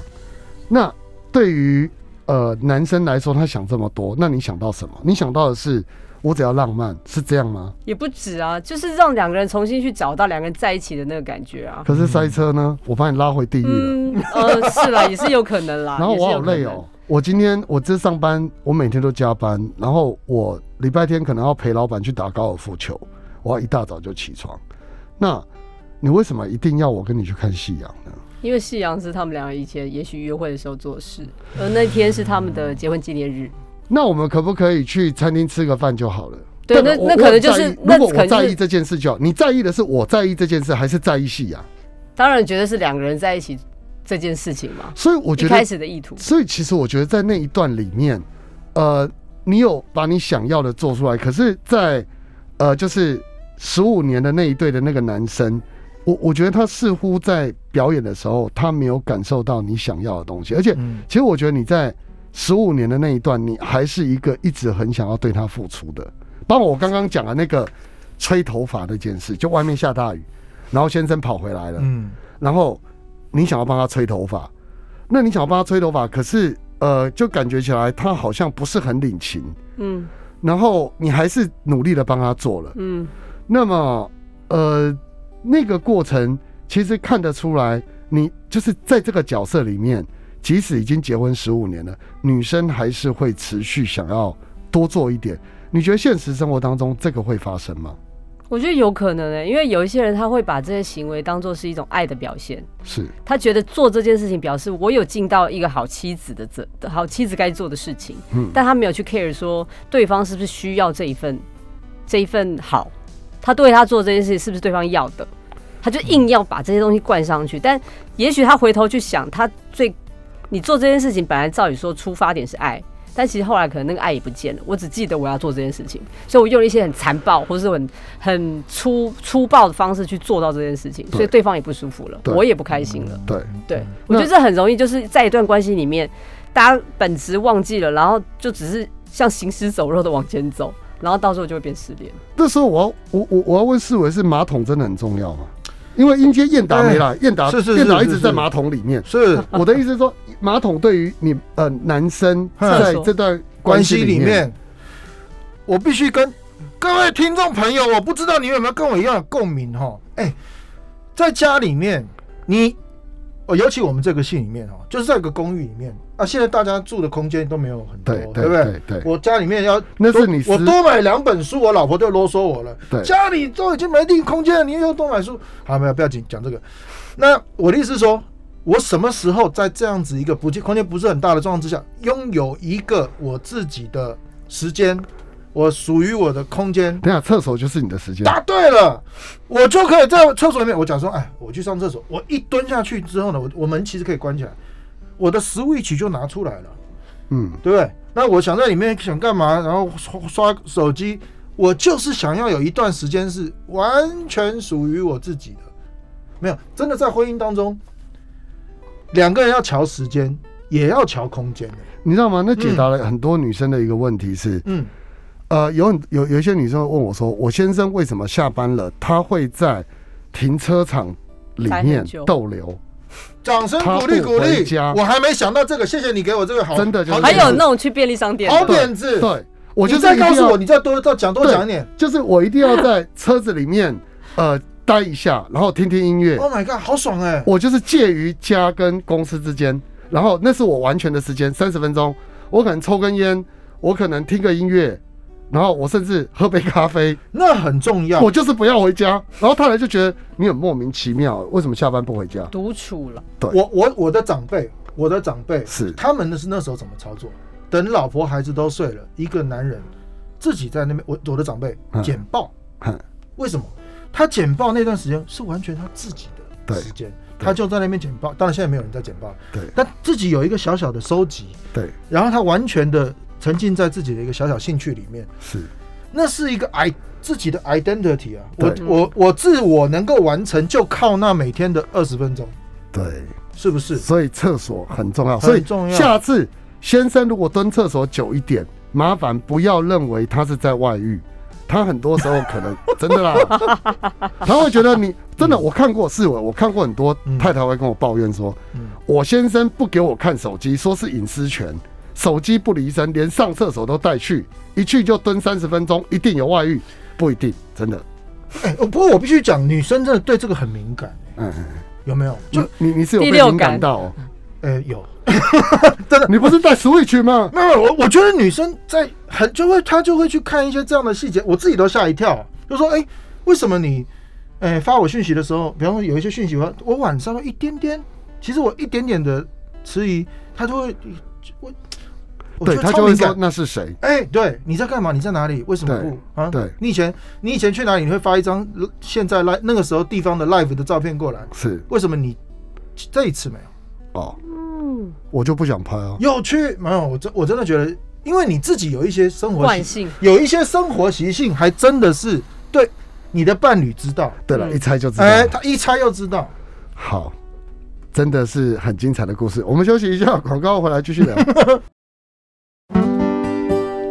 Speaker 2: 那对于呃男生来说，他想这么多，那你想到什么？你想到的是我只要浪漫，是这样吗？
Speaker 4: 也不止啊，就是让两个人重新去找到两个人在一起的那个感觉啊。
Speaker 2: 可是塞车呢，我把你拉回地狱了。
Speaker 4: 嗯，呃，是啦，也是有可能啦。
Speaker 2: 然后我好累哦。。我今天我这上班，我每天都加班，然后我礼拜天可能要陪老板去打高尔夫球，我要一大早就起床。那你为什么一定要我跟你去看夕阳呢？
Speaker 4: 因为夕阳是他们两个以前也许约会的时候做的事，而那天是他们的结婚纪念日。
Speaker 2: 那我们可不可以去餐厅吃个饭就好了？
Speaker 4: 对那那可能就是
Speaker 2: 如果我在意这件事就好，你在意的是我在意这件事，还是在意夕阳？
Speaker 4: 当然觉得是两个人在一起这件事情嘛，
Speaker 2: 所以我觉得
Speaker 4: 开始的意图。
Speaker 2: 所以其实我觉得在那一段里面，呃，你有把你想要的做出来，可是在，呃，就是十五年的那一对的那个男生，我我觉得他似乎在表演的时候，他没有感受到你想要的东西，而且
Speaker 3: 嗯。
Speaker 2: 其实我觉得你在十五年的那一段，你还是一个一直很想要对他付出的。包括我刚刚讲的那个吹头发那件事，就外面下大雨，然后先生跑回来了，
Speaker 3: 嗯，
Speaker 2: 然后你想要帮他吹头发，那你想要帮他吹头发，可是呃，就感觉起来他好像不是很领情，
Speaker 4: 嗯
Speaker 2: 然后你还是努力的帮他做了，
Speaker 4: 嗯，
Speaker 2: 那么呃，那个过程其实看得出来，你就是在这个角色里面，即使已经结婚十五年了，女生还是会持续想要多做一点。你觉得现实生活当中这个会发生吗？
Speaker 4: 我觉得有可能呢、因为有一些人他会把这些行为当做是一种爱的表现，
Speaker 2: 是
Speaker 4: 他觉得做这件事情表示我有尽到一个好妻子的责，好妻子该做的事情，
Speaker 2: 嗯
Speaker 4: 但他没有去 care 说对方是不是需要这一份这一份好，他对他做这件事情是不是对方要的，他就硬要把这些东西灌上去，但也许他回头去想，他最你做这件事情本来照理说出发点是爱。但其实后来可能那个爱也不见了，我只记得我要做这件事情，所以我用了一些很残暴或是很很粗粗暴的方式去做到这件事情，所以对方也不舒服了，我也不开心了。
Speaker 2: 对，
Speaker 4: 对，我觉得这很容易，就是在一段关系里面，大家本质忘记了，然后就只是像行尸走肉的往前走，然后到时候就会变失恋。
Speaker 2: 那时候我要我我我要问世伟，是马桶真的很重要吗？因为阴间燕达没来，燕达
Speaker 3: 是是是
Speaker 2: 燕达一直在马桶里面。
Speaker 3: 是
Speaker 2: 我的意思是说，马桶对于你呃男生在这段
Speaker 3: 关
Speaker 2: 关系里面，
Speaker 3: 我必须跟各位听众朋友，我不知道你有没有跟我一样的共鸣哈？哎、在家里面，你哦，尤其我们这个戏里面哦，就是在一个公寓里面啊，现在大家住的空间都没有很多，
Speaker 2: 对
Speaker 3: 对不对？
Speaker 2: 对对
Speaker 3: 我家里面要
Speaker 2: 那是你
Speaker 3: 我多买两本书，我老婆就啰嗦我了。
Speaker 2: 对
Speaker 3: 家里都已经没地空间了，你又多买书，好，没有，不要紧，讲这个。那我的意思是说，我什么时候在这样子一个不空间不是很大的状况之下，拥有一个我自己的时间，我属于我的空间。
Speaker 2: 等一下厕所就是你的时间。
Speaker 3: 答对了，我就可以在厕所里面。我假说，哎，我去上厕所，我一蹲下去之后呢，我我门其实可以关起来，我的 Switch 就拿出来了。
Speaker 2: 嗯，
Speaker 3: 对不对？那我想在里面想干嘛，然后刷刷手机，我就是想要有一段时间是完全属于我自己的。没有，真的在婚姻当中，两个人要调时间，也要调空间的。
Speaker 2: 你知道吗？那解答了很多女生的一个问题是，
Speaker 3: 嗯，
Speaker 2: 呃，有很有有一些女生会问我说，我先生为什么下班了，他会在停车场里面逗留？
Speaker 3: 掌声鼓励鼓励。我还没想到这个，谢谢你给我这个好，
Speaker 2: 真的就是
Speaker 3: 好点子
Speaker 4: 还有那种去便利商店，
Speaker 3: 好点子。
Speaker 2: 对，我就
Speaker 3: 再告诉我，你再多再讲多
Speaker 2: 对
Speaker 3: 讲一点。
Speaker 2: 就是我一定要在车子里面呃待一下，然后听听音乐。
Speaker 3: Oh my god，好爽哎！
Speaker 2: 我就是介于家跟公司之间，然后那是我完全的时间，三十分钟，我可能抽根烟，我可能听个音乐，然后我甚至喝杯咖啡，
Speaker 3: 那很重要
Speaker 2: 我。就是不要回家。然后太太就觉得你很莫名其妙，为什么下班不回家？
Speaker 4: 独处了。
Speaker 3: 对我我我的长辈，我的长辈
Speaker 2: 是
Speaker 3: 他们那是那时候怎么操作？等老婆孩子都睡了，一个男人自己在那边，我我的长辈
Speaker 2: 嗯
Speaker 3: 简报，
Speaker 2: 哼
Speaker 3: 为什么？他简报那段时间是完全他自己的
Speaker 2: 对
Speaker 3: 时间，他就在那边简报。当然现在没有人在简报，
Speaker 2: 对
Speaker 3: 但自己有一个小小的收集，
Speaker 2: 对，
Speaker 3: 然后他完全的沉浸在自己的一个小小兴趣里面，
Speaker 2: 是
Speaker 3: 那是一个 i 自己的 identity 啊。我我我自我能够完成，就靠那每天的二十分钟，
Speaker 2: 对，
Speaker 3: 是不是？
Speaker 2: 所以厕所很重要。所以
Speaker 3: 重要
Speaker 2: 下次先生如果蹲厕所久一点，麻烦不要认为他是在外遇，他很多时候可能真的啦，他会觉得你真的，我看过是我，我看过很多
Speaker 3: 嗯。
Speaker 2: 太太会跟我抱怨说，
Speaker 3: 嗯。
Speaker 2: 我先生不给我看手机，说是隐私权，手机不离身，连上厕所都带去，一去就蹲三十分钟，一定有外遇，不一定，真的，
Speaker 3: 哎、不过我必须讲，女生真的对这个很敏感，
Speaker 2: 嗯，
Speaker 3: 有没有？就
Speaker 2: 就你你是有被敏感。
Speaker 4: 感
Speaker 2: 到哦、
Speaker 3: 呃有，
Speaker 2: 你不是在 Switch 吗？
Speaker 3: 没有，我我觉得女生在很就会她就会去看一些这样的细节，我自己都吓一跳，就说哎、为什么你哎、发我讯息的时候，比方说有一些讯息我我晚上会一点点，其实我一点点的迟疑，她就会我我
Speaker 2: 对
Speaker 3: 觉得
Speaker 2: 他就会说。那是谁？
Speaker 3: 哎、对，你在干嘛？你在哪里？为什么不啊？
Speaker 2: 对
Speaker 3: 你以前你以前去哪里？你会发一张现在 live 那个时候地方的 live 的照片过来，
Speaker 2: 是
Speaker 3: 为什么你这一次没有？
Speaker 2: 哦，
Speaker 4: 嗯，
Speaker 2: 我就不想拍啊。
Speaker 3: 有趣没有？我真我真的觉得，因为你自己有一些生活习
Speaker 4: 惯性。
Speaker 3: 有一些生活习性，还真的是对你的伴侣知道，
Speaker 2: 对了，
Speaker 4: 嗯
Speaker 2: 一猜就知道。
Speaker 3: 哎、他一猜就知道。
Speaker 2: 好，真的是很精彩的故事。我们休息一下，广告回来继续聊。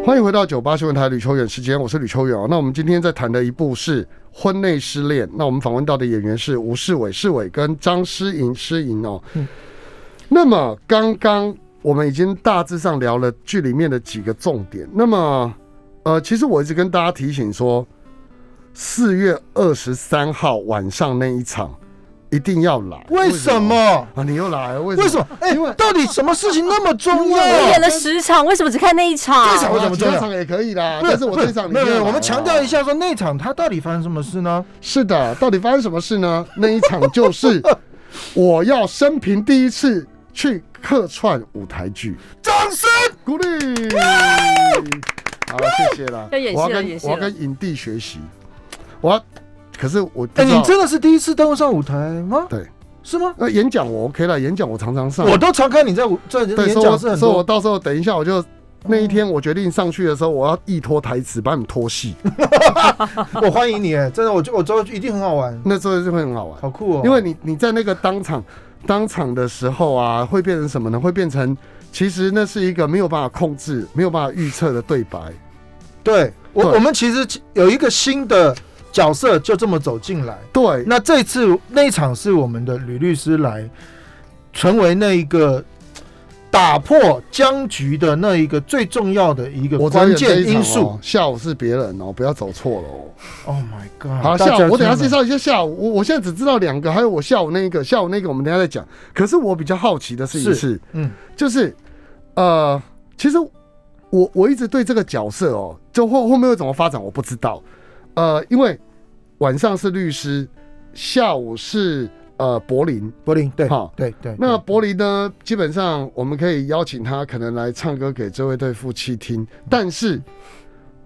Speaker 2: 欢迎回到九八新闻台吕秋远时间，我是吕秋远哦。那我们今天在谈的一部是《婚内失恋》，那我们访问到的演员是吴世伟、世伟跟张诗颖、诗颖哦。
Speaker 3: 嗯
Speaker 2: 那么刚刚我们已经大致上聊了剧里面的几个重点。那么呃，其实我一直跟大家提醒说，四月二十三号晚上那一场一定要来。
Speaker 3: 为什么？
Speaker 2: 啊？你又来了？为什么？
Speaker 3: 为什么？哎、
Speaker 2: 因为
Speaker 3: 到底什么事情那么重要？
Speaker 4: 我演了十场，为什么只看那一场？
Speaker 3: 这场为什么重要
Speaker 2: 场也可以啦，
Speaker 3: 不
Speaker 2: 但是我这一场
Speaker 3: 没有我们强调一
Speaker 2: 啊。
Speaker 3: 下，说那场他到底发生什么事呢？
Speaker 2: 是的，到底发生什么事呢？那一场就是我要生平第一次去客串舞台剧，
Speaker 3: 掌声！
Speaker 2: 鼓励。好，谢谢啦。
Speaker 4: 要演戏
Speaker 2: 我要跟我要跟影帝学习。我要，可是我
Speaker 3: 哎、你真的是第一次登上舞台吗？
Speaker 2: 对，
Speaker 3: 是吗？
Speaker 2: 那演讲我 OK 了，演讲我常常上。
Speaker 3: 我都常看你在舞在
Speaker 2: 对，
Speaker 3: 演讲是很多，
Speaker 2: 所以我到时候等一下我就。那一天我决定上去的时候，我要一拖台词，把你们拖戏，
Speaker 3: 我欢迎你，哎，真的，我就我知道一定很好玩，
Speaker 2: 那时候就会很好玩。
Speaker 3: 好酷哦。
Speaker 2: 因为你你在那个当场当场的时候啊，会变成什么呢？会变成其实那是一个没有办法控制、没有办法预测的对白。
Speaker 3: 对我
Speaker 2: 对
Speaker 3: 我们其实有一个新的角色就这么走进来。
Speaker 2: 对，
Speaker 3: 那这次那一场是我们的吕律师来，成为那一个打破僵局的那一个最重要的一个关键因素
Speaker 2: 哦。。下午是别人哦，不要走错了哦。
Speaker 3: Oh my god！
Speaker 2: 好，下午我等下介绍一下下午。我我现在只知道两个，还有我下午那一个，下午那个我们等下再讲。可是我比较好奇的事情
Speaker 3: 是
Speaker 2: 是，
Speaker 3: 嗯，
Speaker 2: 就是呃，其实我我一直对这个角色哦，就后后面会怎么发展我不知道。呃，因为晚上是律师，下午是呃柏林。
Speaker 3: 柏林，对
Speaker 2: 好
Speaker 3: 对对。对
Speaker 2: 那柏林呢，基本上我们可以邀请他可能来唱歌给这位对夫妻听。但是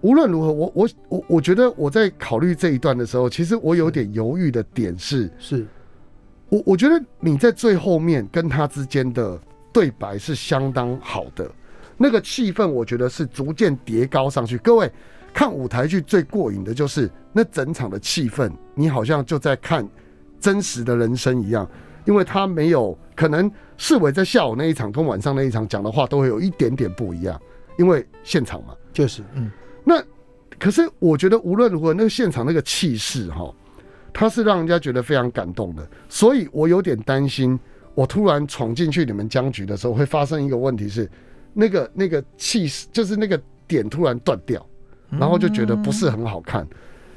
Speaker 2: 无论如何，我我我我觉得我在考虑这一段的时候，其实我有点犹豫的点是，
Speaker 3: 是
Speaker 2: 我我觉得你在最后面跟他之间的对白是相当好的，那个气氛我觉得是逐渐叠高上去。各位看舞台剧最过瘾的就是那整场的气氛，你好像就在看真实的人生一样，因为他没有可能市委在下午那一场跟晚上那一场讲的话都会有一点点不一样，因为现场嘛。
Speaker 3: 就是，嗯，
Speaker 2: 那可是我觉得无论如何，那个现场那个气势哈，他是让人家觉得非常感动的。所以我有点担心，我突然闯进去你们僵局的时候，会发生一个问题是，那个那个气势就是那个点突然断掉，然后就觉得不是很好看。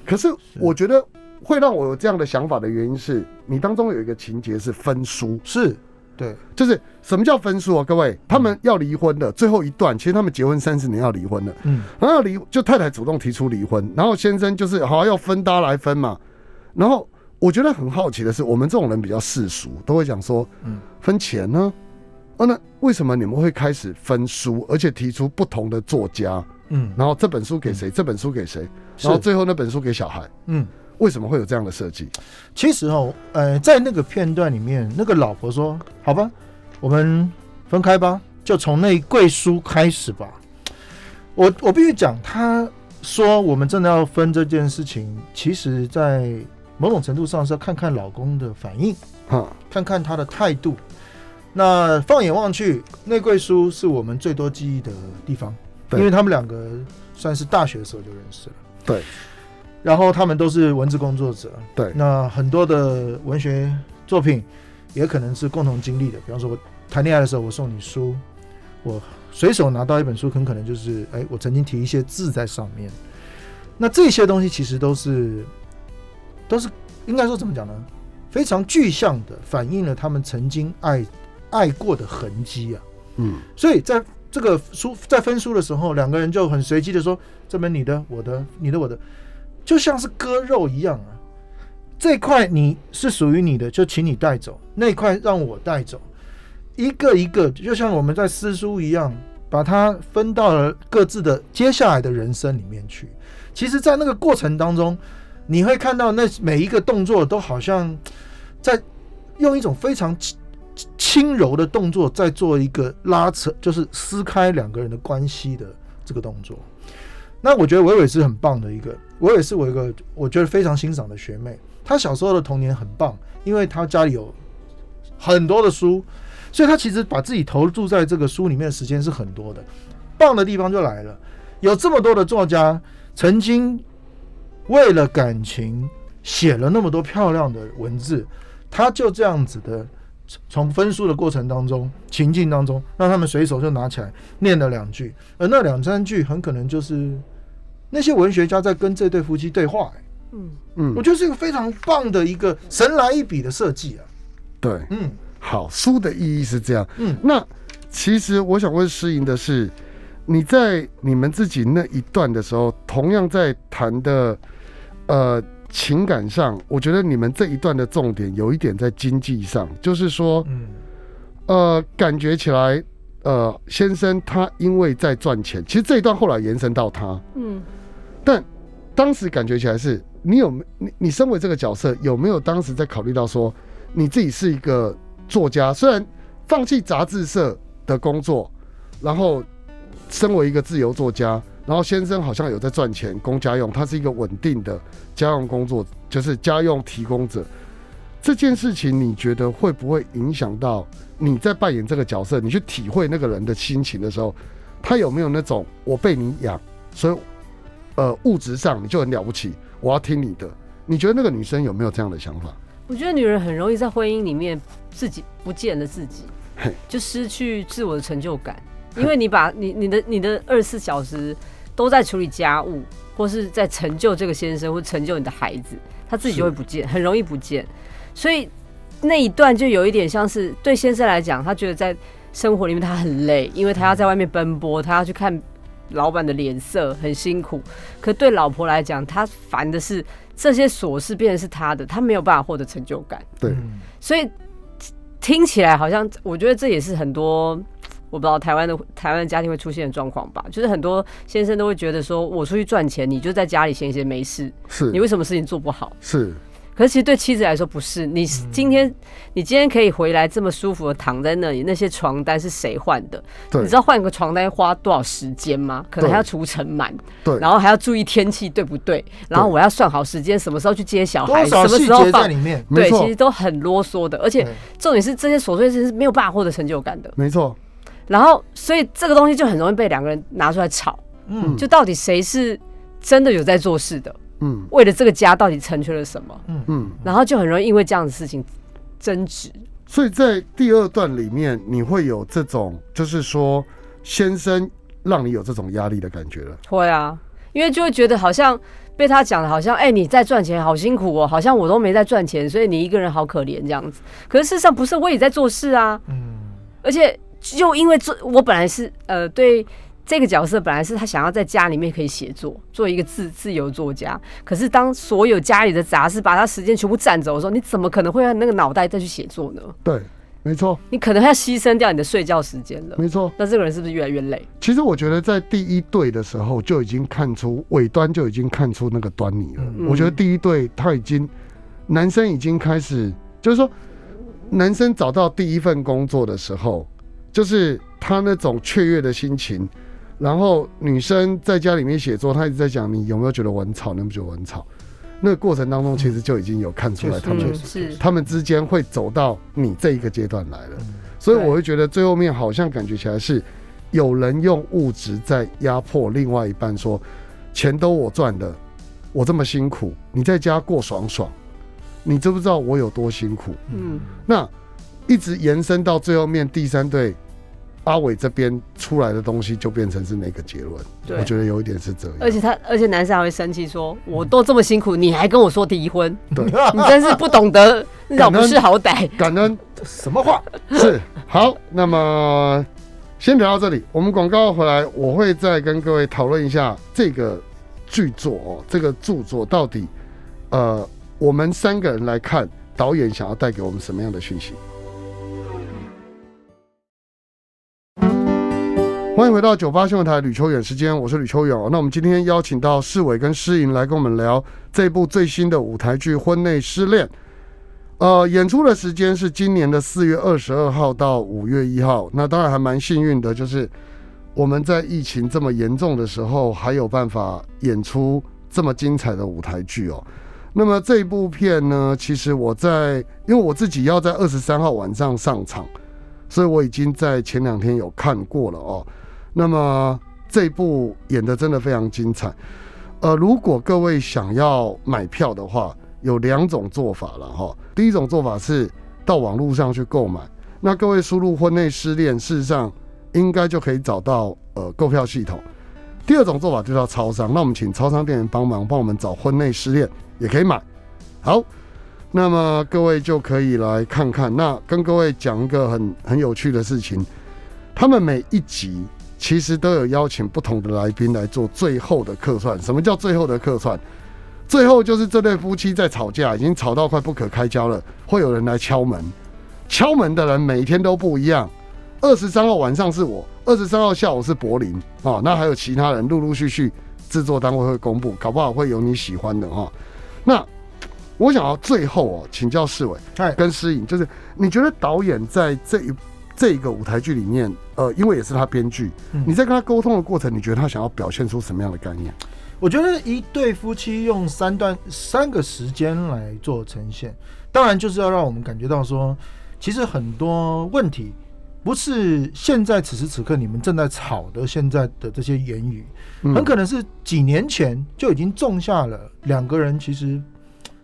Speaker 2: 可是我觉得会让我有这样的想法的原因是，你当中有一个情节是分书，
Speaker 3: 是，对，
Speaker 2: 就是什么叫分书啊？各位，他们要离婚的最后一段，其实他们结婚三十年要离婚了。
Speaker 3: 嗯，
Speaker 2: 然后离，就太太主动提出离婚，然后先生就是好要分，大家来分嘛。然后我觉得很好奇的是，我们这种人比较世俗，都会讲说，
Speaker 3: 嗯
Speaker 2: 分钱呢？哦，那为什么你们会开始分书，而且提出不同的作家？
Speaker 3: 嗯，
Speaker 2: 然后这本书给谁？这本书给谁？然后最后那本书给小孩？
Speaker 3: 嗯，
Speaker 2: 为什么会有这样的设计？
Speaker 3: 其实哦，呃，在那个片段里面，那个老婆说：“好吧，我们分开吧，就从那一柜书开始吧。我”我必须讲，他说我们真的要分这件事情，其实在某种程度上是要看看老公的反应，
Speaker 2: 哈，
Speaker 3: 看看他的态度。那放眼望去，内柜书是我们最多记忆的地方。
Speaker 2: 对
Speaker 3: 因为他们两个算是大学的时候就认识了。
Speaker 2: 对，
Speaker 3: 然后他们都是文字工作者，
Speaker 2: 对
Speaker 3: 那很多的文学作品也可能是共同经历的。比方说，我谈恋爱的时候，我送你书，我随手拿到一本书，很可能就是，哎，我曾经提一些字在上面。那这些东西其实都是，都是应该说怎么讲呢？非常具象的反映了他们曾经爱爱过的痕迹啊。
Speaker 2: 嗯，
Speaker 3: 所以在这个书在分书的时候，两个人就很随机的说：“这本你的，我的，你的，我的，就像是割肉一样啊。这块你是属于你的，就请你带走；那块让我带走。一个一个，就像我们在撕书一样，把它分到了各自的接下来的人生里面去。其实，在那个过程当中，你会看到那每一个动作都好像在用一种非常轻柔的动作，在做一个拉扯，就是撕开两个人的关系的这个动作。那我觉得伟伟是很棒的一个，伟伟是我一个我觉得非常欣赏的学妹。她小时候的童年很棒，因为她家里有很多的书，所以她其实把自己投注在这个书里面的时间是很多的。棒的地方就来了，有这么多的作家曾经为了感情写了那么多漂亮的文字，她就这样子的从分书的过程当中、情境当中，让他们随手就拿起来念了两句，而那两三句很可能就是那些文学家在跟这对夫妻对话、欸
Speaker 4: 嗯，
Speaker 2: 嗯。
Speaker 3: 我，觉得是一个非常棒的一个神来一笔的设计啊。
Speaker 2: 对，
Speaker 3: 嗯。
Speaker 2: 好，书的意义是这样。
Speaker 3: 嗯。
Speaker 2: 那其实我想问诗莹的是，你在你们自己那一段的时候，同样在谈的呃情感上，我觉得你们这一段的重点有一点在经济上，就是说，
Speaker 3: 嗯。
Speaker 2: 呃，感觉起来，呃，先生他因为在赚钱，其实这一段后来延伸到他，
Speaker 4: 嗯，
Speaker 2: 但当时感觉起来是你有没你你身为这个角色有没有当时在考虑到说你自己是一个作家，虽然放弃杂志社的工作，然后身为一个自由作家，然后先生好像有在赚钱供家用，他是一个稳定的家用工作，就是家用提供者。这件事情你觉得会不会影响到你在扮演这个角色，你去体会那个人的心情的时候，他有没有那种我被你养，所以呃物质上你就很了不起，我要听你的？你觉得那个女生有没有这样的想法？
Speaker 4: 我觉得女人很容易在婚姻里面自己不见了自己，就失去自我的成就感，因为你把你你的你的二十四小时都在处理家务，或是在成就这个先生，或成就你的孩子，他自己就会不见，很容易不见。所以那一段就有一点像是对先生来讲，他觉得在生活里面他很累，因为他要在外面奔波，他要去看老板的脸色，很辛苦。可对老婆来讲，她烦的是这些琐事变成是她的，她没有办法获得成就感。
Speaker 2: 对，
Speaker 3: 嗯
Speaker 4: 所以听起来好像，我觉得这也是很多我不知道台湾的台湾的家庭会出现的状况吧。就是很多先生都会觉得说，我出去赚钱，你就在家里闲闲没事，
Speaker 2: 是
Speaker 4: 你为什么事情做不好？
Speaker 2: 是，
Speaker 4: 可是其实对妻子来说不是，你今天你今天可以回来这么舒服的躺在那里，那些床单是谁换的？
Speaker 2: 对。
Speaker 4: 你知道换个床单花多少时间吗？可能还要除尘螨，
Speaker 2: 对，
Speaker 4: 然后还要注意天气对不对？然后我要算好时间，什么时候去接小孩，什么时候放
Speaker 3: 里面？
Speaker 4: 对，其实都很啰嗦的，而且重点是这些琐碎事是没有办法获得成就感的。
Speaker 2: 没错，
Speaker 4: 然后，所以这个东西就很容易被两个人拿出来吵，
Speaker 3: 嗯。
Speaker 4: 就到底谁是真的有在做事的，
Speaker 2: 嗯
Speaker 4: 为了这个家到底成全了什么，
Speaker 2: 嗯嗯。
Speaker 4: 然后就很容易因为这样的事情争执。
Speaker 2: 所以在第二段里面，你会有这种，就是说，先生让你有这种压力的感觉了。
Speaker 4: 会啊，因为就会觉得好像被他讲的，好像哎、你在赚钱好辛苦哦，好像我都没在赚钱，所以你一个人好可怜这样子。可是事实上不是，我也在做事啊，
Speaker 3: 嗯
Speaker 4: 而且就因为做，我本来是呃对这个角色本来是他想要在家里面可以写作，做一个自自由作家。可是当所有家里的杂事把他时间全部占走的时候，你怎么可能会让那个脑袋再去写作呢？
Speaker 2: 对，没错，
Speaker 4: 你可能要牺牲掉你的睡觉时间了。
Speaker 2: 没错。
Speaker 4: 那这个人是不是越来越累？
Speaker 2: 其实我觉得在第一对的时候就已经看出尾端就已经看出那个端倪了。
Speaker 3: 嗯
Speaker 2: 我觉得第一对他已经男生已经开始，就是说男生找到第一份工作的时候，就是他那种雀跃的心情。然后女生在家里面写作，她一直在讲你有没有觉得我很吵，你有没有觉得我很吵？那个过程当中，其实就已经有看出来他们他们之间会走到你这一个阶段来了。
Speaker 3: 嗯
Speaker 2: 所以我会觉得最后面好像感觉起来是有人用物质在压迫另外一半，说钱都我赚的，我这么辛苦，你在家过爽爽，你知不知道我有多辛苦？
Speaker 4: 嗯，
Speaker 2: 那一直延伸到最后面第三对阿伟这边出来的东西，就变成是那个结论。
Speaker 4: 对
Speaker 2: 我觉得有一点是这样。
Speaker 4: 而且他，而且男生还会生气说：“我都这么辛苦，你还跟我说离婚，
Speaker 2: 对，
Speaker 4: 你真是不懂得老不识好歹。
Speaker 2: 感 恩
Speaker 3: 什么话？
Speaker 2: 是好，那么先聊到这里。我们广告回来，我会再跟各位讨论一下这个剧作哦，这个著作到底呃，我们三个人来看，导演想要带给我们什么样的讯息？欢迎回到九八新闻台吕秋远时间，我是吕秋远。那我们今天邀请到世伟跟诗颖来跟我们聊这部最新的舞台剧《婚内失恋》。呃，演出的时间是今年的四月二十二号到五月一号。那当然还蛮幸运的，就是我们在疫情这么严重的时候，还有办法演出这么精彩的舞台剧哦。那么这一部片呢，其实我在因为我自己要在二十三号晚上上场，所以我已经在前两天有看过了哦。那么这部演的真的非常精彩。呃，如果各位想要买票的话，有两种做法了哈。第一种做法是到网络上去购买，那各位输入“婚内失恋”，事实上应该就可以找到呃购票系统。第二种做法就到超商，那我们请超商店员帮忙帮我们找“婚内失恋”，也可以买。好，那么各位就可以来看看。那跟各位讲一个很很有趣的事情，他们每一集其实都有邀请不同的来宾来做最后的客串。什么叫最后的客串？最后就是这对夫妻在吵架，已经吵到快不可开交了，会有人来敲门。敲门的人每天都不一样。二十三号晚上是我，二十三号下午是柏林啊，那还有其他人陆陆续续制作单位会公布，搞不好会有你喜欢的哈。那我想要最后哦，请教世伟
Speaker 3: 哎，
Speaker 2: 跟诗颖，就是你觉得导演在这一这一个舞台剧里面，呃，因为也是他编剧，
Speaker 3: 嗯
Speaker 2: 你在跟他沟通的过程，你觉得他想要表现出什么样的概念？
Speaker 3: 我觉得一对夫妻用三段三个时间来做呈现，当然就是要让我们感觉到说，其实很多问题不是现在此时此刻你们正在吵的现在的这些言语，
Speaker 2: 嗯
Speaker 3: 很可能是几年前就已经种下了两个人其实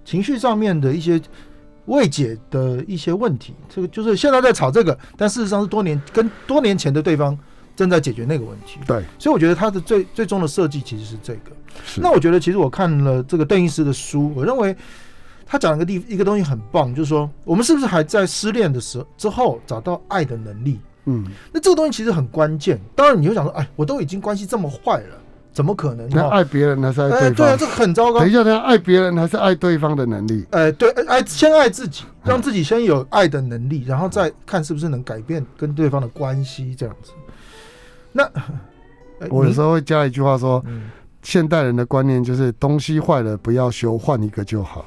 Speaker 3: 情绪上面的一些未解的一些问题。这个就是现在在吵这个，但事实上是多年跟多年前的对方正在解决那个问题。
Speaker 2: 对，
Speaker 3: 所以我觉得他的最最终的设计其实是这个。那我觉得其实我看了这个邓医师的书，我认为他讲了个地一个东西很棒，就是说我们是不是还在失恋的时候之后找到爱的能力？
Speaker 2: 嗯，
Speaker 3: 那这个东西其实很关键。当然你会想说，哎，我都已经关系这么坏了，怎么可能？
Speaker 2: 那爱别人还是爱
Speaker 3: 哎，
Speaker 2: 对
Speaker 3: 对啊，这个很糟糕
Speaker 2: 等一。下，等一下，爱别人还是爱对方的能力？
Speaker 3: 哎，对，爱先爱自己，让自己先有爱的能力，然后再看是不是能改变跟对方的关系这样子。那 哎
Speaker 2: 我有时
Speaker 3: 候，
Speaker 2: 候会加一句话说，
Speaker 3: 嗯，
Speaker 2: 现代人的观念就是东西坏了不要修，换一个就好。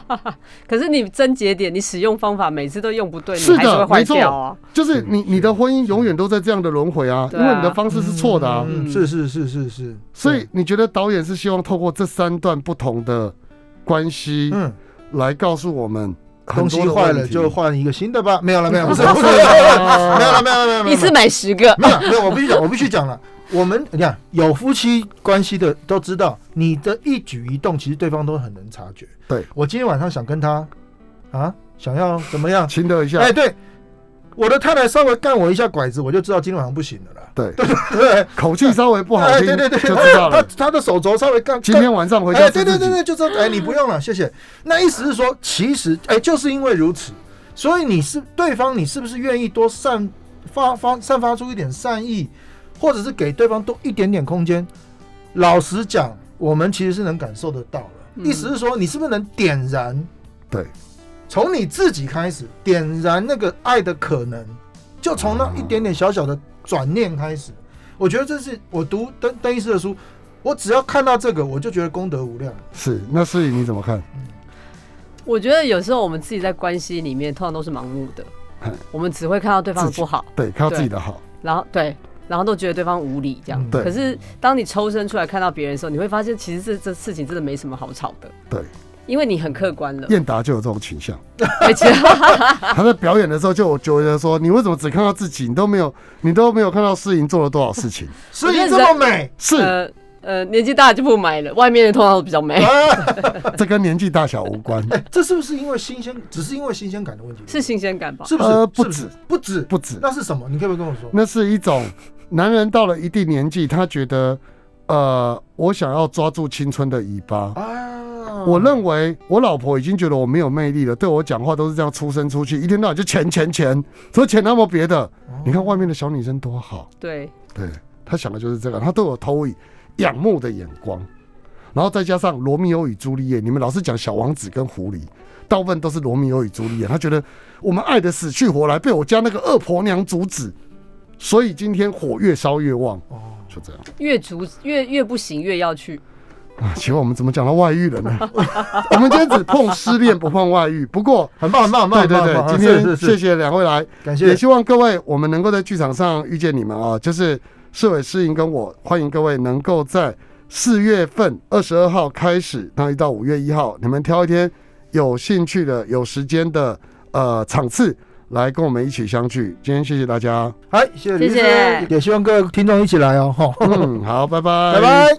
Speaker 4: 可是你真节点，你使用方法每次都用不对，
Speaker 2: 是的
Speaker 4: 你还是会坏
Speaker 2: 没错。就是你你的婚姻永远都在这样的轮回啊，因为你的方式是错的啊。
Speaker 3: 嗯，是是是是是，
Speaker 2: 所以你觉得导演是希望透过这三段不同的关系
Speaker 3: 嗯。
Speaker 2: 来告诉我们很
Speaker 3: 东西坏了就换一个新的吧。没有了，没有，不是，不是，没有了，没有了，没有了，没有了。
Speaker 4: 一次买十个，
Speaker 3: 没有，没有，我必须讲，我必须讲了。我们你看，有夫妻关系的都知道，你的一举一动，其实对方都很能察觉。
Speaker 2: 对
Speaker 3: 我今天晚上想跟他啊，想要怎么样？
Speaker 2: 亲热一下
Speaker 3: 哎，，对，我的太太稍微干我一下拐子，我就知道今天晚上不行了啦。
Speaker 2: 对，
Speaker 3: 对 对，
Speaker 2: 口气稍微不好
Speaker 3: 哎，
Speaker 2: 听
Speaker 3: 对对对，
Speaker 2: 就知道
Speaker 3: 他
Speaker 2: 了。
Speaker 3: 他的手肘稍微干，
Speaker 2: 今天晚上回家
Speaker 3: 哎。对对对对，就这，哎，你不用了，谢谢。那意思是说，其实，哎，就是因为如此，所以你是对方，你是不是愿意多散发发散发出一点善意，或者是给对方多一点点空间？老实讲，我们其实是能感受得到的。
Speaker 4: 嗯
Speaker 3: 意思是说，你是不是能点燃？
Speaker 2: 对，
Speaker 3: 从你自己开始点燃那个爱的可能，就从那一点点小小的转念开始。我觉得这是我读邓邓医师的书，我只要看到这个，我就觉得功德无量。
Speaker 2: 是，那诗颖你怎么看？
Speaker 4: 我觉得有时候我们自己在关系里面，通常都是盲目的，我们只会看到对方的不好，
Speaker 2: 对，看到自己的好，
Speaker 4: 然后对，然后都觉得对方无理这样。
Speaker 3: 嗯
Speaker 2: 对
Speaker 4: 可是当你抽身出来看到别人的时候，你会发现其实这这事情真的没什么好吵的。
Speaker 2: 对，
Speaker 4: 因为你很客观了。
Speaker 2: 燕达就有这种倾向，
Speaker 4: 而且
Speaker 2: 他在表演的时候就我觉得说，你为什么只看到自己，你都没有，你都没有看到诗莹做了多少事情？
Speaker 3: 诗莹这么美，
Speaker 2: 是，
Speaker 4: 呃呃，年纪大就不买了，外面的通常都比较美，
Speaker 2: 这跟年纪大小无关，
Speaker 3: 哎，这是不是因为新鲜？只是因为新鲜感的问题？
Speaker 4: 是新鲜感吧？
Speaker 3: 是不是？
Speaker 2: 呃不止
Speaker 3: 不止，
Speaker 2: 不止，
Speaker 3: 那是什么？你可不可以跟我说？
Speaker 2: 那是一种男人到了一定年纪，他觉得，呃，我想要抓住青春的尾巴。
Speaker 3: 啊，
Speaker 2: 我认为我老婆已经觉得我没有魅力了，对我讲话都是这样出声出去，一天到晚就钱钱钱，除了钱那么别的。你看外面的小女生多好，
Speaker 4: 对，
Speaker 2: 对他想的就是这个，他对我投以仰慕的眼光，然后再加上罗密欧与朱丽叶，你们老是讲小王子跟狐狸，大部分都是罗密欧与朱丽叶，他觉得我们爱的死去活来，被我家那个恶婆娘阻止，所以今天火越烧越旺，
Speaker 3: 哦，
Speaker 2: 就这样。
Speaker 4: 越阻越越不行，越要去。
Speaker 2: 啊，请问我们怎么讲到外遇了呢？我们今天只碰失恋不碰外遇，不过。
Speaker 3: 很棒，很棒，很棒，
Speaker 2: 对对
Speaker 3: 很棒
Speaker 2: 对，今天谢谢两位来，
Speaker 3: 感谢
Speaker 2: 也希望各位我们能够在剧场上遇见你们啊，就是市委适应跟我，欢迎各位能够在四月份二十二号开始，那一到五月一号，你们挑一天有兴趣的、有时间的呃场次来跟我们一起相聚。今天谢谢大家，
Speaker 3: 好，谢谢
Speaker 4: 谢谢，
Speaker 3: 也希望各位听众一起来哦，哈，
Speaker 2: 嗯，好，拜拜，
Speaker 3: 拜拜。